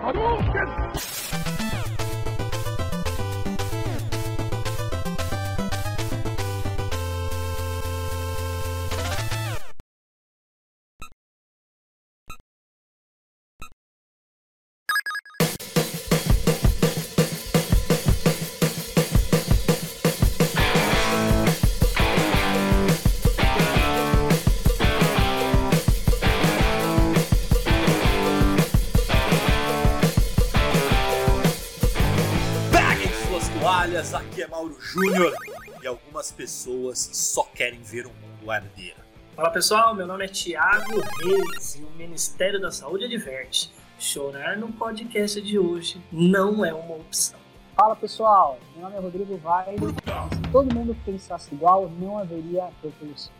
Hello, Júnior e algumas pessoas só querem ver o mundo arder. Fala pessoal, meu nome é Thiago Reis e o Ministério da Saúde adverte: chorar no podcast de hoje não é uma opção. Fala pessoal, meu nome é Rodrigo Vairo. e Se todo mundo pensasse igual, não haveria revolução.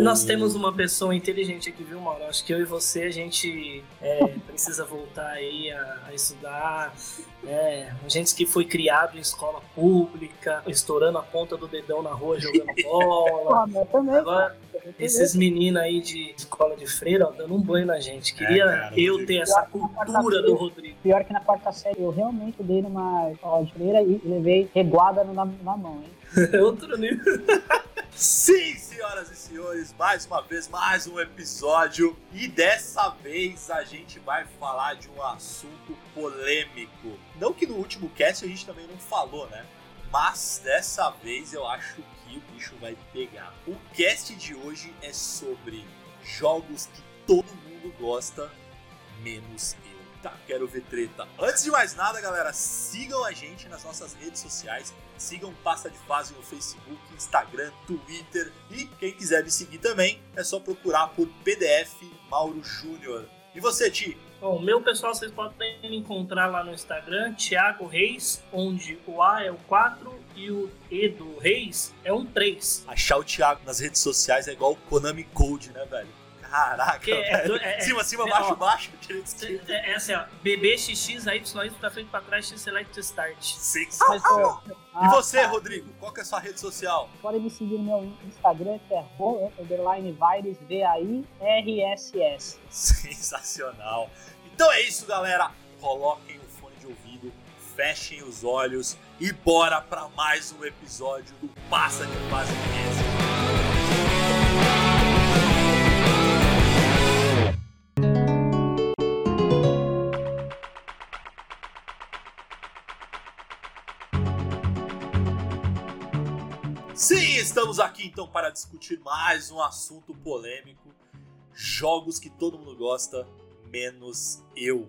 Nós temos uma pessoa inteligente aqui, viu, Mauro? Acho que eu e você, a gente é, precisa voltar aí a, a estudar. Né? Gente que foi criado em escola pública, estourando a ponta do dedão na rua, jogando bola. Ah, eu também. Agora, esses meninos aí de escola de freira, ó, dando um banho na gente. Queria É, cara, eu ter essa cultura do Rodrigo. Pior que na quarta série, eu realmente dei numa escola de freira e levei reguada na, na mão, hein? Outro nível. Sim, senhoras e senhores, mais uma vez, mais um episódio. E dessa vez a gente vai falar de um assunto polêmico. Não que no último cast a gente também não falou, né? Mas dessa vez eu acho que o bicho vai pegar. O cast de hoje é sobre jogos que todo mundo gosta, menos quero ver treta. Antes de mais nada, galera, sigam a gente nas nossas redes sociais. Sigam Passa de Fase no Facebook, Instagram, Twitter. E quem quiser me seguir também, é só procurar por PDF Mauro Júnior. E você, Ti? Bom, meu pessoal, vocês podem me encontrar lá no Instagram, Thiago Reis, onde o A é o 4 e o E do Reis é um 3. Achar o Thiago nas redes sociais é igual o Konami Code, né, velho? Caraca, é é- é- cima, cima, é, baixo, ó. baixo, direito, esquerdo. É, é assim, ó, BBXX, aí, Y, pra frente, pra trás, X, Select, Start. Sensacional. Mas, E ah, você, tá. Rodrigo? Qual que é a sua rede social? Podem me seguir no meu Instagram, que é underline virus, V-A-I-R-S-S. Sensacional. Então é isso, galera. Coloquem o fone de ouvido, fechem os olhos e bora para mais um episódio do Passa de Fase Cast. Estamos aqui então para discutir mais um assunto polêmico. Jogos que todo mundo gosta, menos eu.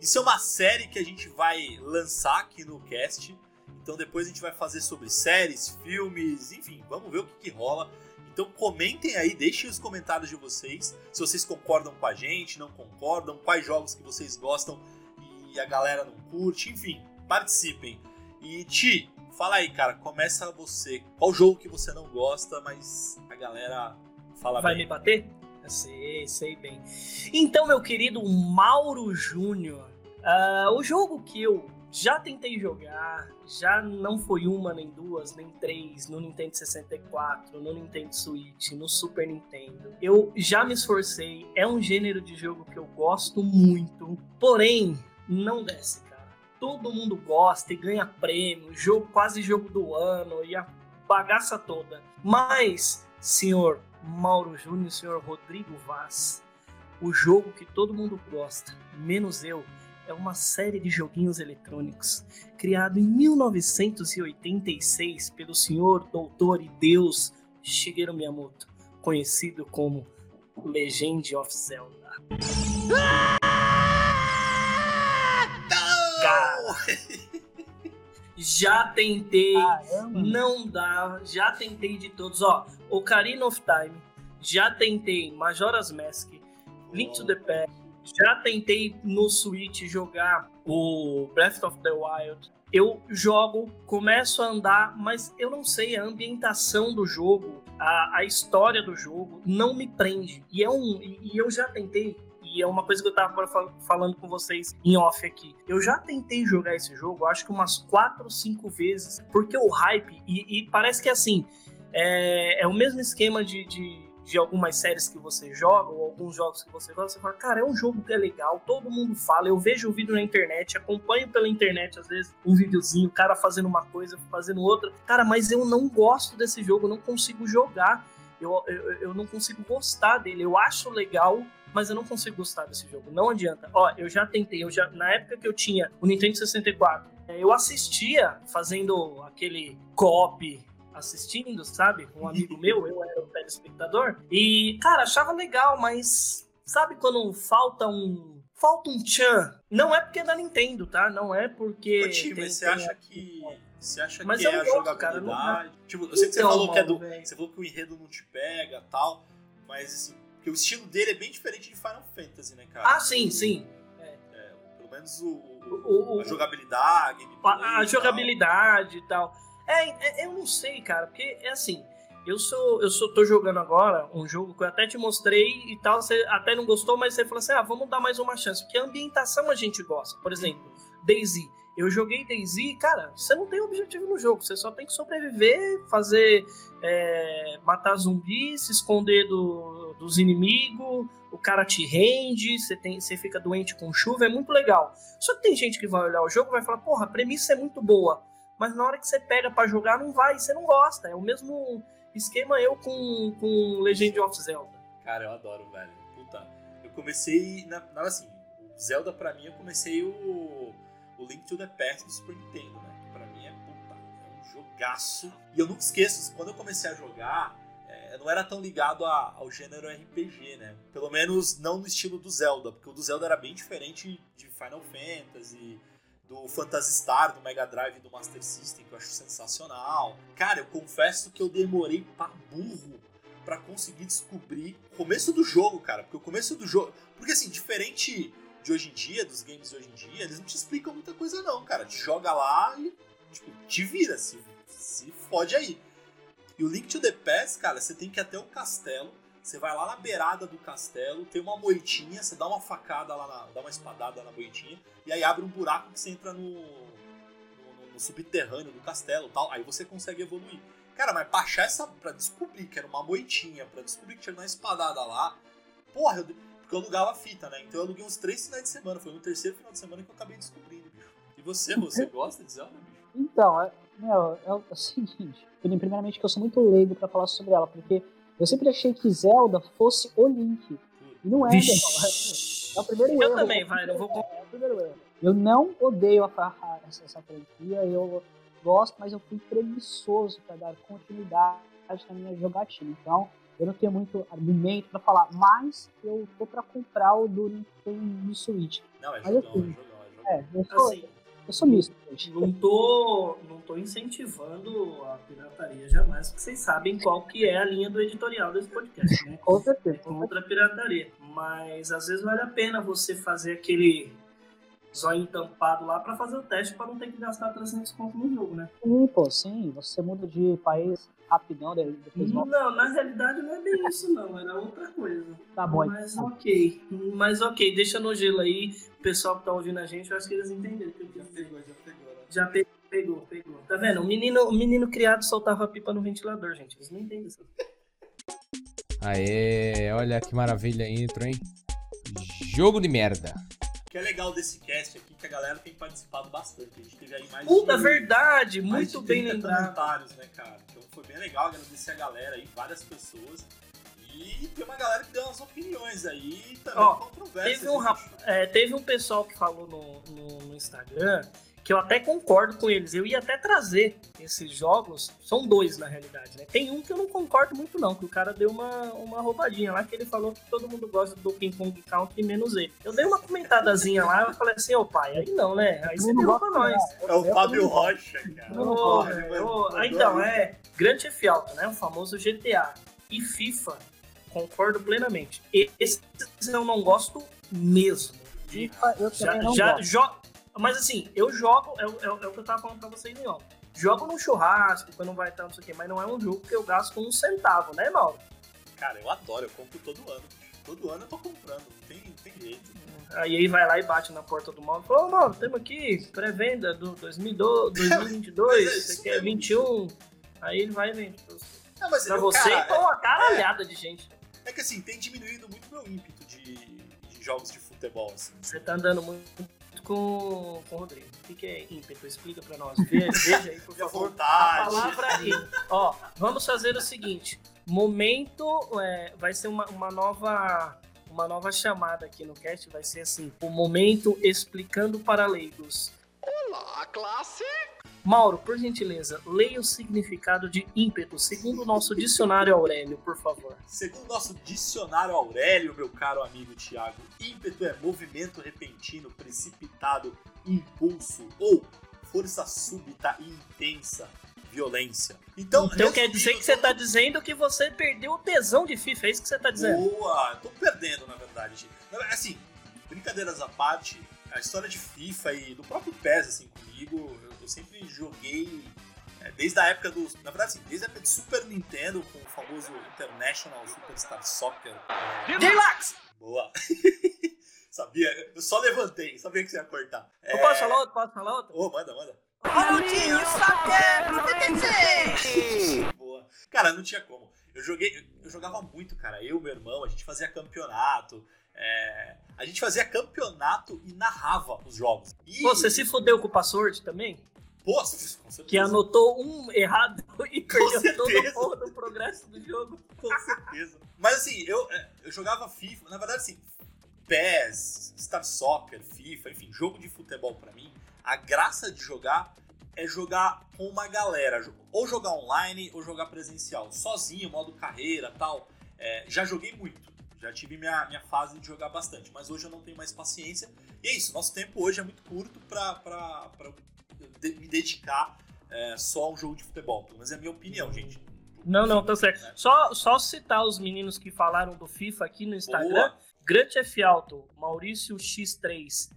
Isso é uma série que a gente vai lançar aqui no cast. Então depois a gente vai fazer sobre séries, filmes, enfim, vamos ver o que, que rola. Então comentem aí, deixem os comentários de vocês, se vocês concordam com a gente, não concordam, quais jogos que vocês gostam e a galera não curte, enfim, participem. E Ti, fala aí, cara, começa você. Qual jogo que você não gosta, mas a galera fala Vai bem? me bater? Eu sei, sei bem. Então, meu querido Mauro Júnior, ah, o jogo que eu já tentei jogar, já não foi uma, nem duas, nem três, no Nintendo 64, no Nintendo Switch, no Super Nintendo. Eu já me esforcei, é um gênero de jogo que eu gosto muito, porém, não desce. Todo mundo gosta e ganha prêmio, jogo quase jogo do ano e a bagaça toda. Mas, senhor Mauro Júnior senhor Rodrigo Vaz, o jogo que todo mundo gosta, menos eu, é uma série de joguinhos eletrônicos criado em 1986 pelo senhor doutor e deus Shigeru Miyamoto, conhecido como Legend of Zelda. Cara, já tentei, Caramba. não dá, já tentei de todos, ó, Ocarina of Time, já tentei Majora's Mask, Link to the Past, já tentei no Switch jogar o Breath of the Wild. Eu jogo, começo a andar, mas eu não sei, a ambientação do jogo, a, a história do jogo não me prende. E, é um, e, e eu já tentei, e é uma coisa que eu tava fal- falando com vocês em off aqui. Eu já tentei jogar esse jogo, acho que umas 4 ou 5 vezes, porque o hype, e, e parece que assim, é, é o mesmo esquema de, de de algumas séries que você joga, ou alguns jogos que você gosta, você fala, cara, é um jogo que é legal, todo mundo fala, eu vejo o vídeo na internet, acompanho pela internet, às vezes, um videozinho, o cara fazendo uma coisa, fazendo outra. Cara, mas eu não gosto desse jogo, eu não consigo jogar, eu, eu, eu não consigo gostar dele, eu acho legal, mas eu não consigo gostar desse jogo. Não adianta. Ó, eu já tentei, eu já na época que eu tinha o Nintendo 64, eu assistia fazendo aquele cop assistindo, sabe? Um amigo meu, eu era o telespectador. E, cara, achava legal, mas sabe quando falta um. Falta um tchan. Não é porque é da Nintendo, tá? Não é porque. Ô, Tim, mas você acha que. Você acha Mas que eu é a gosto, jogabilidade? cara, não Tipo, eu sei que você Então, falou que é do. velho. Você falou que o enredo não te pega tal. Mas assim, porque o estilo dele é bem diferente de Final Fantasy, né, cara? Ah, sim, sim. É, pelo menos o, O- o- a jogabilidade, a gameplay A, e jogabilidade e tal. É, é, eu não sei, cara, porque é assim. Eu sou, eu sou, tô jogando agora um jogo que eu até te mostrei e tal, você até não gostou, mas você falou assim: ah, vamos dar mais uma chance. Porque a ambientação a gente gosta. Por exemplo, Daisy. Eu joguei Daisy, cara, você não tem objetivo no jogo, você só tem que sobreviver, fazer. é, matar zumbi, se esconder do- dos inimigos, o cara te rende, você, tem, você fica doente com chuva, é muito legal. Só que tem gente que vai olhar o jogo e vai falar, porra, a premissa é muito boa, mas na hora que você pega pra jogar não vai, você não gosta. É o mesmo esquema eu com, com Legend of Zelda. Cara, eu adoro, velho. Puta. Eu comecei. Na, na- assim, Zelda pra mim, eu comecei o, o Link to the Past do Super Nintendo, né? Que pra mim é puta. É um jogaço. E eu nunca esqueço, quando eu comecei a jogar, é, eu não era tão ligado a- ao gênero RPG, né? Pelo menos não no estilo do Zelda, porque o do Zelda era bem diferente de Final Fantasy. Do Phantasy Star, do Mega Drive do Master System, que eu acho sensacional. Cara, eu confesso que eu demorei pra burro pra conseguir descobrir o começo do jogo, cara. Porque o começo do jogo. Porque assim, diferente de hoje em dia, dos games de hoje em dia, eles não te explicam muita coisa, não, cara. Te joga lá e, tipo, te vira, se, se fode aí. E o Link to the Past, cara, você tem que ir até o castelo. Você vai lá na beirada do castelo, tem uma moitinha, você dá uma facada lá, na, dá uma espadada na moitinha, e aí abre um buraco que você entra no, no, no subterrâneo do castelo tal. Aí você consegue evoluir. Cara, mas pra achar essa. pra descobrir que era uma moitinha, pra descobrir que tinha uma espadada lá. Porra, eu, porque eu alugava fita, né? Então eu aluguei uns três finais de semana. Foi no terceiro final de semana que eu acabei descobrindo, bicho. E você, você gosta de Zelda, bicho? Então, é, meu, é, o- é seguinte. Primeiramente que eu sou muito leigo pra falar sobre ela, porque eu sempre achei que Zelda fosse o Link. E não é, Vixe. É o primeiro Eu erro. também, vai, não vou É o primeiro erro. Eu não odeio a, a, essa, essa franquia, eu gosto, mas eu fui preguiçoso para dar continuidade na minha jogatina. Então, eu não tenho muito argumento para falar, mas eu tô para comprar o do Nintendo Switch. Não, é Mas jogão, é assim, jogão, é jogão. É, eu sou, Assim, eu sou misto. gente. não tô, não tô incentivando a pirataria jamais, porque vocês sabem qual que é a linha do editorial desse podcast, né? Com certeza. com certeza. contra a pirataria. Mas às vezes vale a pena você fazer aquele zóio tampado lá pra fazer o teste pra não ter que gastar 300 conto no jogo, né? Sim, pô, sim. Você muda de país rapidão, daí depois Não, volta. na realidade não é bem isso não, era outra coisa. Tá bom. Mas então. ok, mas ok, deixa no gelo aí, o pessoal que tá ouvindo a gente, eu acho que eles entenderam. quis dizer. já pegou, né? Já pe- pegou, pegou. Tá vendo? O menino, o menino criado soltava pipa no ventilador, gente. Eles não entendem isso. Aê, olha que maravilha a intro, hein? Jogo de merda. O que é legal desse cast aqui é que a galera tem participado bastante. A gente teve aí mais Puta, de, verdade, mais muito bem 30 lembrado. comentários, né, cara? Então foi bem legal agradecer a galera aí, várias pessoas. E tem uma galera que deu umas opiniões aí também Ó, teve um rap-? É, teve um pessoal que falou no, no- no Instagram que eu até concordo com eles. Eu ia até trazer esses jogos. São dois, na realidade, né? Tem um que eu não concordo muito, não, que o cara deu uma, uma roubadinha lá, que ele falou que todo mundo gosta do Donkey Kong Country menos ele. Eu dei uma comentadazinha lá, eu falei assim, ô pai, aí não, né? Aí você pra nós. É o Fábio Rocha, cara. Ô, mandou ah, então, é Grand Theft Auto, né? O famoso GTA. E FIFA, concordo plenamente. Esse eu não gosto mesmo. De FIFA, eu já, também não já gosto. jo- Mas assim, eu jogo, é, o- é, é o que eu tava falando pra vocês off. Jogo no churrasco, quando vai estar, não sei o quê, mas não é um jogo que eu gasto um centavo, né, Mauro? Cara, eu adoro, eu compro todo ano. Todo ano eu tô comprando, não tem, não tem jeito. Aí ele vai lá e bate na porta do Mauro e fala, ô Mauro, temos aqui pré-venda do 2012, 2022, Mas é isso você quer mesmo. 21. Aí ele vai e vende pra você. Não, mas Pra eu, você cara, e pra uma caralhada de gente. que assim, tem diminuído muito meu ímpeto de, de jogos de futebol, assim. Você tá andando muito com, com o Rodrigo. O que, é ímpeto? Explica pra nós. Ve- Veja aí, por favor. A vontade. palavra aí. Ó, vamos fazer o seguinte. Momento é, vai ser uma, uma nova uma nova chamada aqui no cast, vai ser assim, o momento explicando para leigos. Olá, classe! Mauro, por gentileza, leia o significado de ímpeto segundo o nosso dicionário Aurélio, por favor. Segundo nosso dicionário Aurélio, meu caro amigo Tiago, ímpeto é movimento repentino, precipitado, impulso ou força súbita e intensa, violência. Então, Então quer dizer que você resumindo tá dizendo que você perdeu o tesão de FIFA, é isso que você tá dizendo? Boa! Tô perdendo, na verdade. gente. Assim, brincadeiras à parte, a história de FIFA e do próprio PES, assim, comigo, sempre joguei é, desde a época do. Na verdade, assim, desde a época de Super Nintendo, com o famoso International Superstar Soccer. É, Relax! boa! sabia, eu só levantei, sabia que você ia cortar. É, Eu posso falar outro? Posso falar outro? Ô, manda, manda. Boa. Cara, não tinha como. Eu joguei, eu jogava muito, cara. Eu e meu irmão, a gente fazia campeonato. é, a gente fazia campeonato e narrava os jogos. E, Pô, Você se fudeu com o password também? Que anotou um errado e perdeu todo o progresso do jogo. Com certeza. Mas assim, eu, é, eu jogava FIFA, na verdade assim, PES, Star Soccer, FIFA, enfim, jogo de futebol pra mim, a graça de jogar é jogar com uma galera, ou jogar online ou jogar presencial, sozinho, modo carreira tal. É, já joguei muito, já tive minha, minha fase de jogar bastante, mas hoje eu não tenho mais paciência. E é isso, nosso tempo hoje é muito curto eu de- me dedicar é, só a um jogo de futebol. Menos é a minha opinião, gente. Não, não, tá certo. Né? Só, só citar os meninos que falaram do FIFA aqui no Instagram. Boa. Grant F. Alto, Maurício X3,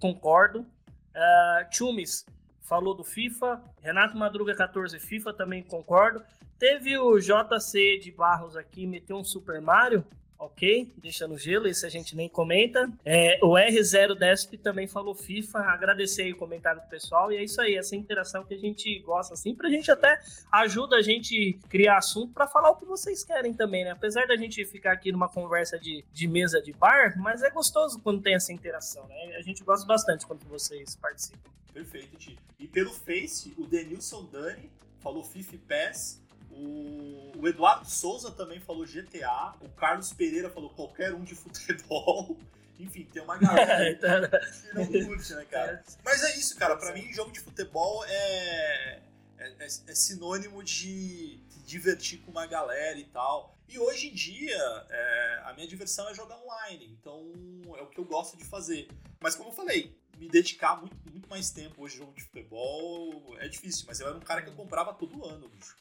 concordo. Uh, falou do FIFA. Renato Madruga 14, FIFA, também concordo. Teve o JC de Barros aqui, meteu um Super Mario. Ok, deixa no gelo, esse a gente nem comenta. É, o R0 Desp também falou FIFA. Agradecer aí o comentário do pessoal. E é isso aí, essa interação que a gente gosta, assim, pra gente até ajuda a gente criar assunto pra falar o que vocês querem também, né? Apesar da gente ficar aqui numa conversa de, de mesa de bar, mas é gostoso quando tem essa interação, né? A gente gosta bastante quando vocês participam. Perfeito, Ti. E pelo Face, o Denilson Dani falou FIFA PES. O, o Eduardo Souza também falou GTA. O Carlos Pereira falou qualquer um de futebol. Enfim, tem uma galera aí que não curte, né, cara? Mas é isso, cara. Pra mim, jogo de futebol é, é, é- é sinônimo de se divertir com uma galera e tal. E hoje em dia, é, a minha diversão é jogar online. Então, é o que eu gosto de fazer. Mas como eu falei, me dedicar muito, muito mais tempo hoje jogo de futebol é difícil. Mas eu era um cara que eu comprava todo ano, bicho.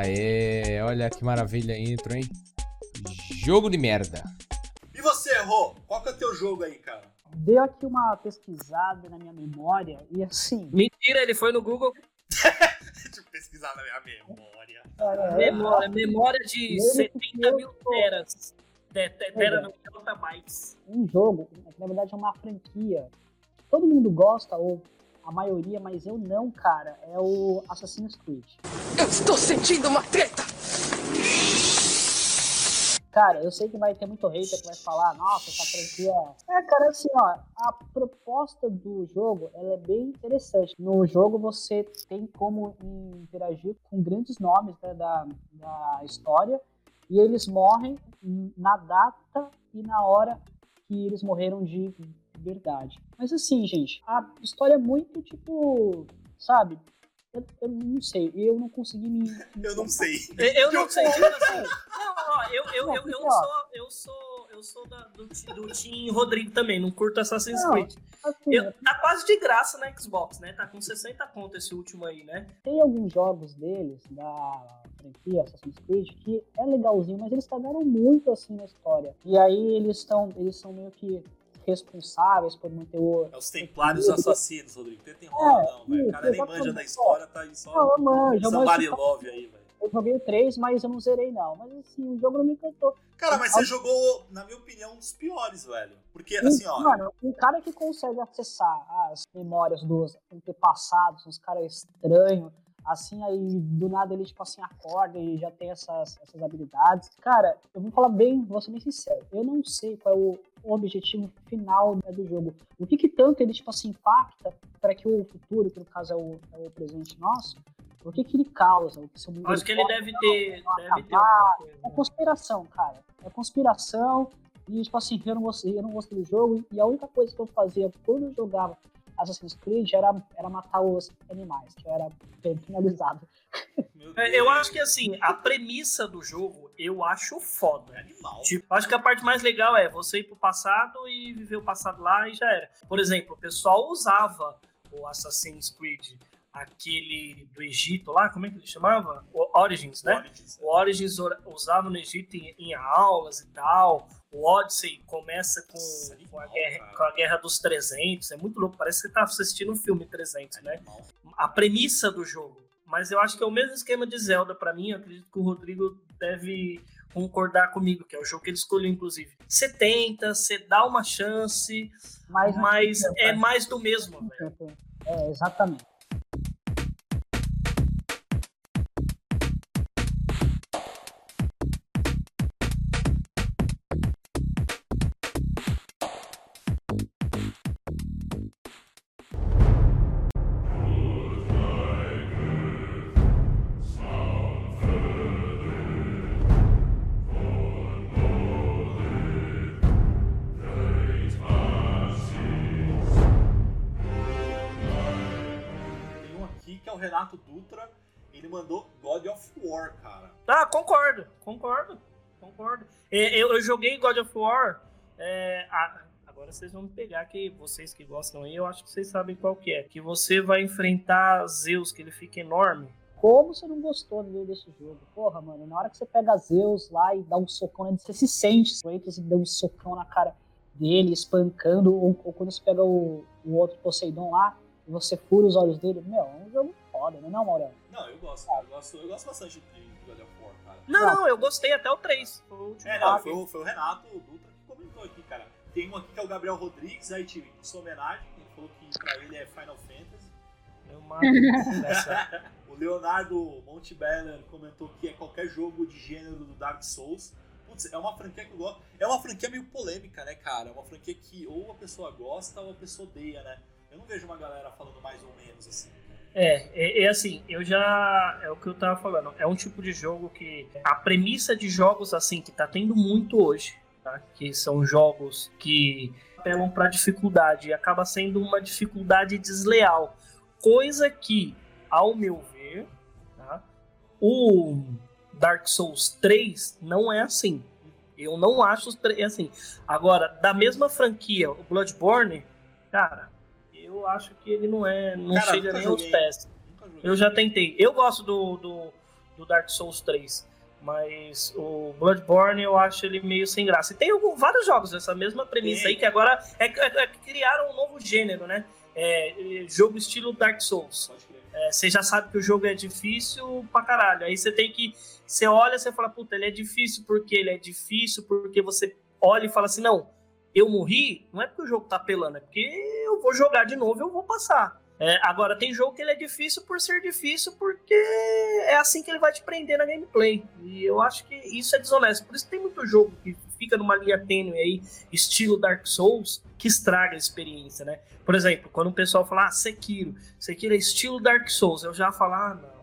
Aê, olha que maravilha a intro, hein? Jogo de merda. E você, Rô? Qual que é o teu jogo aí, cara? Deu aqui uma pesquisada na minha memória e assim. Mentira, ele foi no Google. Deixa eu pesquisar na minha memória. é, Memória, memória de Ele 70 mil teras. Te- te- Tera não, terabytes. um jogo, que na verdade é uma franquia. Todo mundo gosta, ou a maioria, mas eu não, cara. É o Assassin's Creed. Eu estou sentindo uma treta! Cara, eu sei que vai ter muito hater que vai falar, nossa, essa franquia. É, cara, assim, ó, a proposta do jogo ela é bem interessante. No jogo você tem como interagir com grandes nomes né, da, da história e eles morrem na data e na hora que eles morreram de verdade. Mas assim, gente, a história é muito tipo, sabe? Eu, eu não sei, eu não consegui me. Eu não sei. Eu, eu não sei, tipo assim. Não, ó, eu, eu, eu, eu sou, eu sou, eu sou da- do, do Team Rodrigo também, não curto Assassin's Não. Creed. Assim, Eu- tá quase de graça na Xbox, né? Tá com 60 conto esse último aí, né? tem alguns jogos deles, da franquia Assassin's Creed, que é legalzinho, mas eles cagaram muito assim na história. E aí eles estão, eles são meio que responsáveis por manter o. É os Templários Assassinos, Rodrigo. Tenta enrolar, não, velho. O cara nem manja da história, tá aí só. Não, eu Somebody love aí, velho. Eu joguei o 3, mas eu não zerei não. Mas assim, o jogo não me encantou. Cara, mas você jogou, na minha opinião, um dos piores, velho. Porque, assim, ó. Mano, um cara que consegue acessar as memórias dos antepassados, uns caras estranhos, Assim, aí do nada ele, tipo assim, acorda e já tem essas, essas habilidades. Cara, eu vou falar bem, vou ser bem sincero. Eu não sei qual é o objetivo final né, do jogo. O que, que tanto ele, tipo assim, impacta para que o futuro, que no caso é o, é o presente nosso, o que, que ele causa? O que seu mundo Acho que ele deve ter. Deve ter acabar. coisa. É conspiração, cara. É conspiração. E, tipo assim, eu não gostei, eu não gostei do jogo. E a única coisa que eu fazia quando eu jogava Assassin's Creed era, era matar os animais, que eu era. Meu É, Eu acho que assim, a premissa do jogo eu acho É foda. animal. Tipo, acho que a parte mais legal é você ir pro passado e viver o passado lá e já era. Por exemplo, o pessoal usava o Assassin's Creed, aquele do Egito lá, como é que ele chamava? O Origins, né? Origins. O Origins usava no Egito em, em aulas e tal. O Odyssey começa com, Nossa, com, a guerra, com a Guerra dos 300. É muito louco, parece que você tá assistindo um filme 300, né? Animal. a premissa do jogo. Mas eu acho que é o mesmo esquema de Zelda pra mim. Eu acredito que o Rodrigo deve concordar comigo, que é o jogo que ele escolheu, inclusive. Você tenta, você dá uma chance, Mas, mas é mais do mesmo, velho. É, exatamente. O Renato Dutra. Ele mandou God of War, cara. Ah, concordo, concordo, concordo. Eu, eu joguei God of War. é, a- agora vocês vão me pegar que vocês que gostam aí, eu acho que vocês sabem qual que é. Que você vai enfrentar Zeus, que ele fica enorme. Como você não gostou do desse jogo? Porra, mano, na hora que você pega Zeus lá e dá um socão nele, você se sente, você e dá um socão na cara dele, espancando, ou, ou quando você pega o, o outro Poseidon lá e você fura os olhos dele, meu, é um jogo foda, não é não, Maurão? Não, eu gosto. Eu gosto, eu gosto bastante de God of War, cara. Não, não, eu gostei até o 3. Foi o último É, não, foi, o- foi o Renato Dutra que comentou aqui, cara. Tem um aqui que é o Gabriel Rodrigues, aí tive sua homenagem, ele falou que pra ele é Final Fantasy. Eu mato nessa. O Leonardo Montebeller comentou que é qualquer jogo de gênero do Dark Souls. Putz, é uma franquia que eu gosto. É uma franquia meio polêmica, né, cara? É uma franquia que ou a pessoa gosta ou a pessoa odeia, né? Eu não vejo uma galera falando mais ou menos assim. É, é, é assim, eu já. É o que eu tava falando. É um tipo de jogo que. A premissa de jogos assim, que tá tendo muito hoje, tá? Que são jogos que apelam pra dificuldade e acaba sendo uma dificuldade desleal. Coisa que, ao meu ver, tá? O Dark Souls 3 não é assim. Eu não acho três assim. Agora, da mesma franquia, o Bloodborne, cara, eu acho que ele não é. Não Cara, chega nem aos joguei. pés. Nunca joguei. Eu já tentei. Eu gosto do, do, do Dark Souls 3. Mas o Bloodborne eu acho ele meio sem graça. E tem algum- vários jogos dessa mesma premissa aí, que agora é, é- é que criaram um novo gênero, né? É, é, jogo estilo Dark Souls. É, você já sabe que o jogo é difícil pra caralho. Aí você tem que. Você olha e fala, puta, ele é difícil porque ele é difícil, porque você olha e fala assim, não, eu morri, não é porque o jogo tá apelando, é porque eu vou jogar de novo e eu vou passar. É, agora, tem jogo que ele é difícil por ser difícil, porque é assim que ele vai te prender na gameplay. E eu acho que isso é desonesto. Por isso tem muito jogo que fica numa linha tênue aí, estilo Dark Souls, que estraga a experiência, né? Por exemplo, quando o pessoal fala, ah, Sekiro, Sekiro é estilo Dark Souls, eu já falo, ah, não.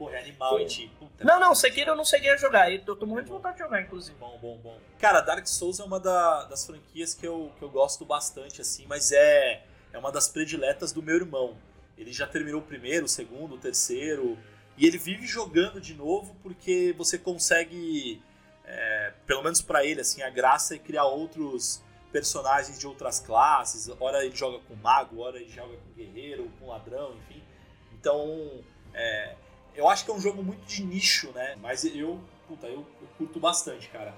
Pô, é animal, hein, Ti? Puta. Não, não, Sekiro eu não cheguei a jogar. Eu tô morrendo de vontade de jogar, inclusive. Bom, bom, bom. Cara, Dark Souls é uma da- das franquias que eu, que eu gosto bastante, assim, mas é, é uma das prediletas do meu irmão. Ele já terminou o primeiro, o segundo, o terceiro, e ele vive jogando de novo porque você consegue, é, pelo menos pra ele, assim, a graça é criar outros personagens de outras classes. Ora ele joga com mago, ora ele joga com guerreiro, com ladrão, enfim. Então, é, eu acho que é um jogo muito de nicho, né? Mas eu, puta, eu, eu curto bastante, cara.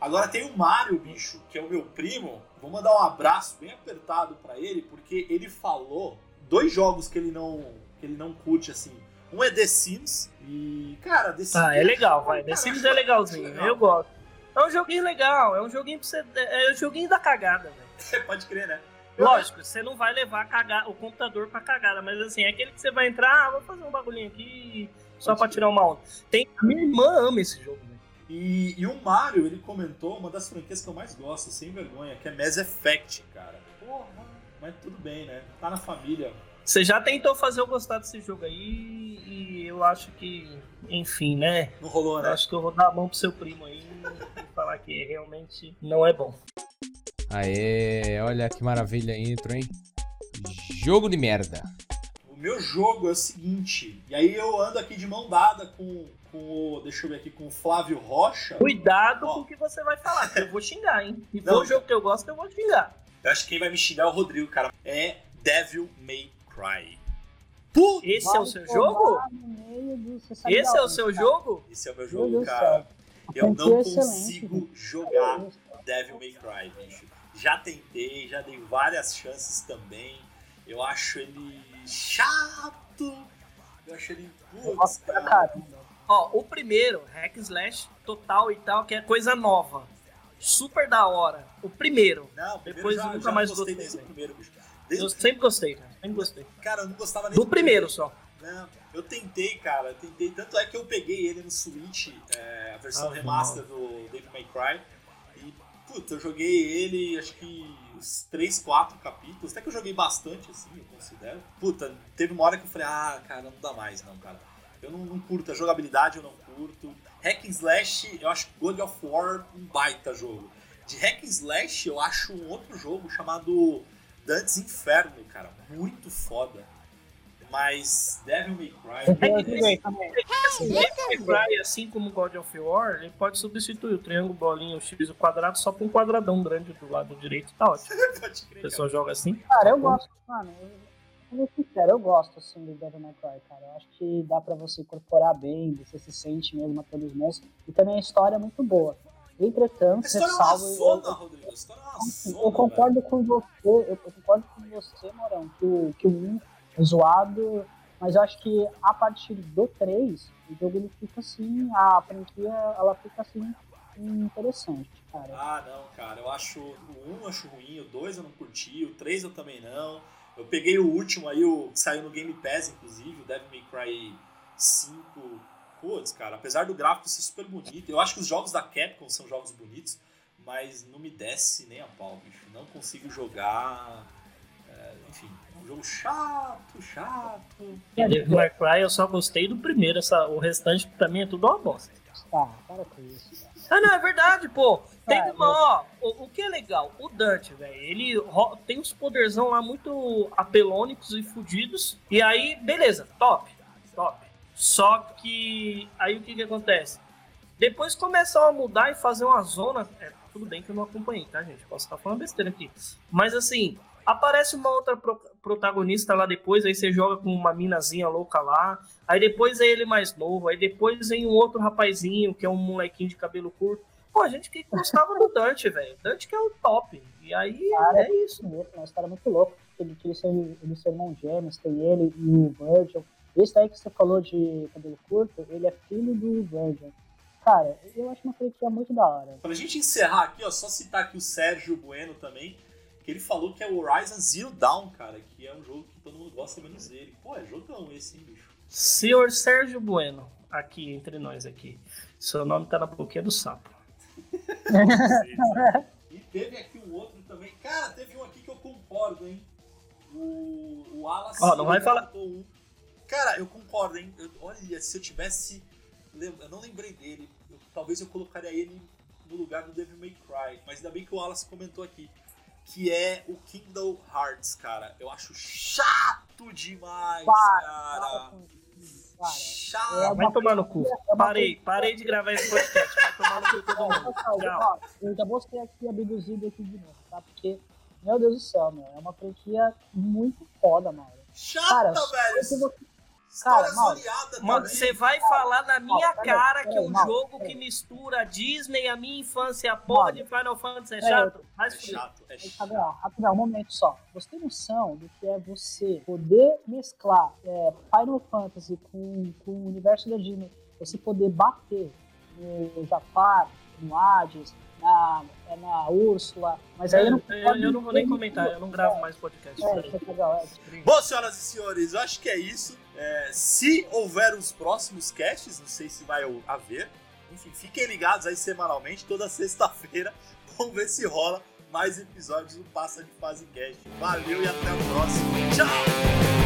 Agora tem o Mário, bicho, que é o meu primo. Vou mandar um abraço bem apertado pra ele, porque ele falou dois jogos que ele não que ele não curte assim. Um é The Sims e, cara, The Sims Ah, é legal, vai. The Sims é legalzinho, legal. eu gosto. É um joguinho legal, é um joguinho pra você. É um joguinho da cagada, velho. Pode crer, né? Lógico, você não vai levar cagar, o computador pra cagada, mas assim, é aquele que você vai entrar, ah, vou fazer um bagulhinho aqui só pra tirar uma onda. Tem, a minha irmã ama esse jogo, velho. E, e o Mario, ele comentou uma das franquias que eu mais gosto, sem vergonha, que é Mass Effect, cara. Porra, mas tudo bem, né? Tá na família. Você já tentou fazer eu gostar desse jogo aí e eu acho que, enfim, né? Não rolou, Eu né? acho que eu vou dar a mão pro seu primo aí e falar que realmente não é bom. Aê, olha que maravilha intro, hein? Jogo de merda. O meu jogo é o seguinte, e aí eu ando aqui de mão dada com, com o, deixa eu ver aqui, com o Flávio Rocha. Cuidado Ó. com o que você vai falar, que eu vou xingar, hein? E Não. for o jogo que eu gosto, eu vou xingar. Eu acho que quem vai me xingar é o Rodrigo, cara. É Devil May Cry. Puta! Esse é o seu jogo? Esse é o seu jogo? Esse é o meu jogo, cara. Eu não consigo gente. jogar Devil May Cry, bicho. Já tentei, já dei várias chances também. Eu acho ele chato. Eu acho ele. Putz, Nossa, cara. Ó, o primeiro, hack slash total e tal, que é coisa nova. Super da hora. O primeiro. Não, primeiro Depois já, eu nunca já mais não gostei o velho. primeiro, bicho. Eu Desde, sempre gostei, cara. Sempre gostei. cara, eu não gostava nem Do primeiro só. Não, eu tentei, cara, eu tentei. Tanto é que eu peguei ele no Switch, é, a versão Ah, remaster do Devil May Cry. E, puta, eu joguei ele, acho que uns 3, 4 capítulos. Até que eu joguei bastante, assim, eu considero. Puta, teve uma hora que eu falei, ah, cara, não dá mais, não, cara. Eu não, não curto, a jogabilidade eu não curto. Hack and Slash, eu acho God of War um baita jogo. De Hack and Slash, eu acho um outro jogo chamado Dantes Inferno, cara. Muito foda. Mas Devil May Cry. É. Assim, Devil May Cry, assim como God of War, ele pode substituir o triângulo, bolinha, o X e o quadrado só por um quadradão grande do lado direito. Tá ótimo. Pode A crer, pessoa joga assim. Cara, eu gosto, mano. Eu, eu vou ser sincero, eu gosto assim do Devil May Cry, cara. Eu acho que dá pra você incorporar bem, você se sente mesmo a todos os monstros. E também a história é muito boa. Entretanto, A história é uma ressalvo. eu- zona, Rodrigo. A história é uma Assim, zona. eu concordo com você, eu, eu concordo com você, Morão, que o, que o 1 é zoado, mas eu acho que a partir do 3, o jogo ele fica assim, a franquia ela fica assim interessante, cara. Ah, não, cara. Eu acho o 1 eu acho ruim, o 2 eu não curti, o 3 eu também não. Eu peguei o último aí, o que saiu no Game Pass, inclusive, o Devil May Cry 5. Putz, cara, apesar do gráfico ser super bonito, eu acho que os jogos da Capcom são jogos bonitos, mas não me desce nem a pau, bicho. Não consigo jogar. é, enfim, é um jogo chato, chato. Devil May Cry eu só gostei do primeiro, essa, o restante pra mim é tudo uma bosta. Tá, para com isso. Ah, não, é verdade, pô. Tem É, uma, ó, o, o que é legal, o Dante, velho, ele ro- tem uns poderzão lá muito apelônicos e fudidos. E aí, beleza, top, top. Só que aí o que que acontece? Depois começam a mudar e fazer uma zona. É, tudo bem que eu não acompanhei, tá, gente? Posso estar falando besteira aqui. Mas assim, aparece uma outra pro- protagonista lá depois, aí você joga com uma minazinha louca lá. Aí depois é ele mais novo, aí depois vem um outro rapazinho, que é um molequinho de cabelo curto. Pô, a gente que gostava do Dante, velho. Dante que é o top. E aí Cara, é isso. mesmo, uma história muito louca. Ele queria ser ele ser irmão gêmeos, tem ele e o Virgil. Esse daí que você falou de cabelo curto, ele é filho do Virgil. Cara, eu acho uma franquia muito da hora. Pra gente encerrar aqui, ó, só citar aqui o Sérgio Bueno também, que ele falou que é o Horizon Zero Dawn, cara, que é um jogo que todo mundo gosta menos ele. Pô, é jogão esse, hein, bicho. Senhor Sérgio Bueno, aqui entre nós aqui. Seu nome tá na boquinha do sapo. e teve aqui um outro também. Cara, teve um aqui que eu concordo, hein? O, o Alas. Ó, não vai falar- Um. Cara, eu concordo, hein? Eu- olha, se eu tivesse. Eu não lembrei dele. eu- talvez eu colocaria ele no lugar do Devil May Cry. Mas ainda bem que o Alas comentou aqui. Que é o Kingdom Hearts, cara. Eu acho chato demais, cara. Cara, Chato. é Vai tomar no cu. é Parei, parei de gravar esse podcast. Vai tomar no cu todo mundo. Tchau. eu já vou ser aqui abduzido aqui de novo, tá? Porque, meu Deus do céu, meu, é uma franquia muito foda, mano. Chata, Cara, velho. se você- cara, Mauro, Mano, você vai falar na minha peraí, cara que peraí, um Mauro, jogo que mistura a Disney, a minha infância e a porra Mauro. de Final Fantasy é Peraí, chato? Vai É fuder. chato, é chato. falar, rapidão, um momento só. Você tem noção do que é você poder mesclar é, Final Fantasy com, com o universo da Disney? Você poder bater no Jafar, no Hades, na é na Úrsula. Mas aí eu não, eu, eu não vou nem comentar, eu não gravo mais podcast. É, é é. Bom, senhoras e senhores, eu acho que é isso. É, se houver os próximos casts, não sei se vai haver. Enfim, fiquem ligados aí semanalmente, toda sexta-feira. Vamos ver se rola mais episódios do Passa de Fase Cast. Valeu e até o próximo. Tchau!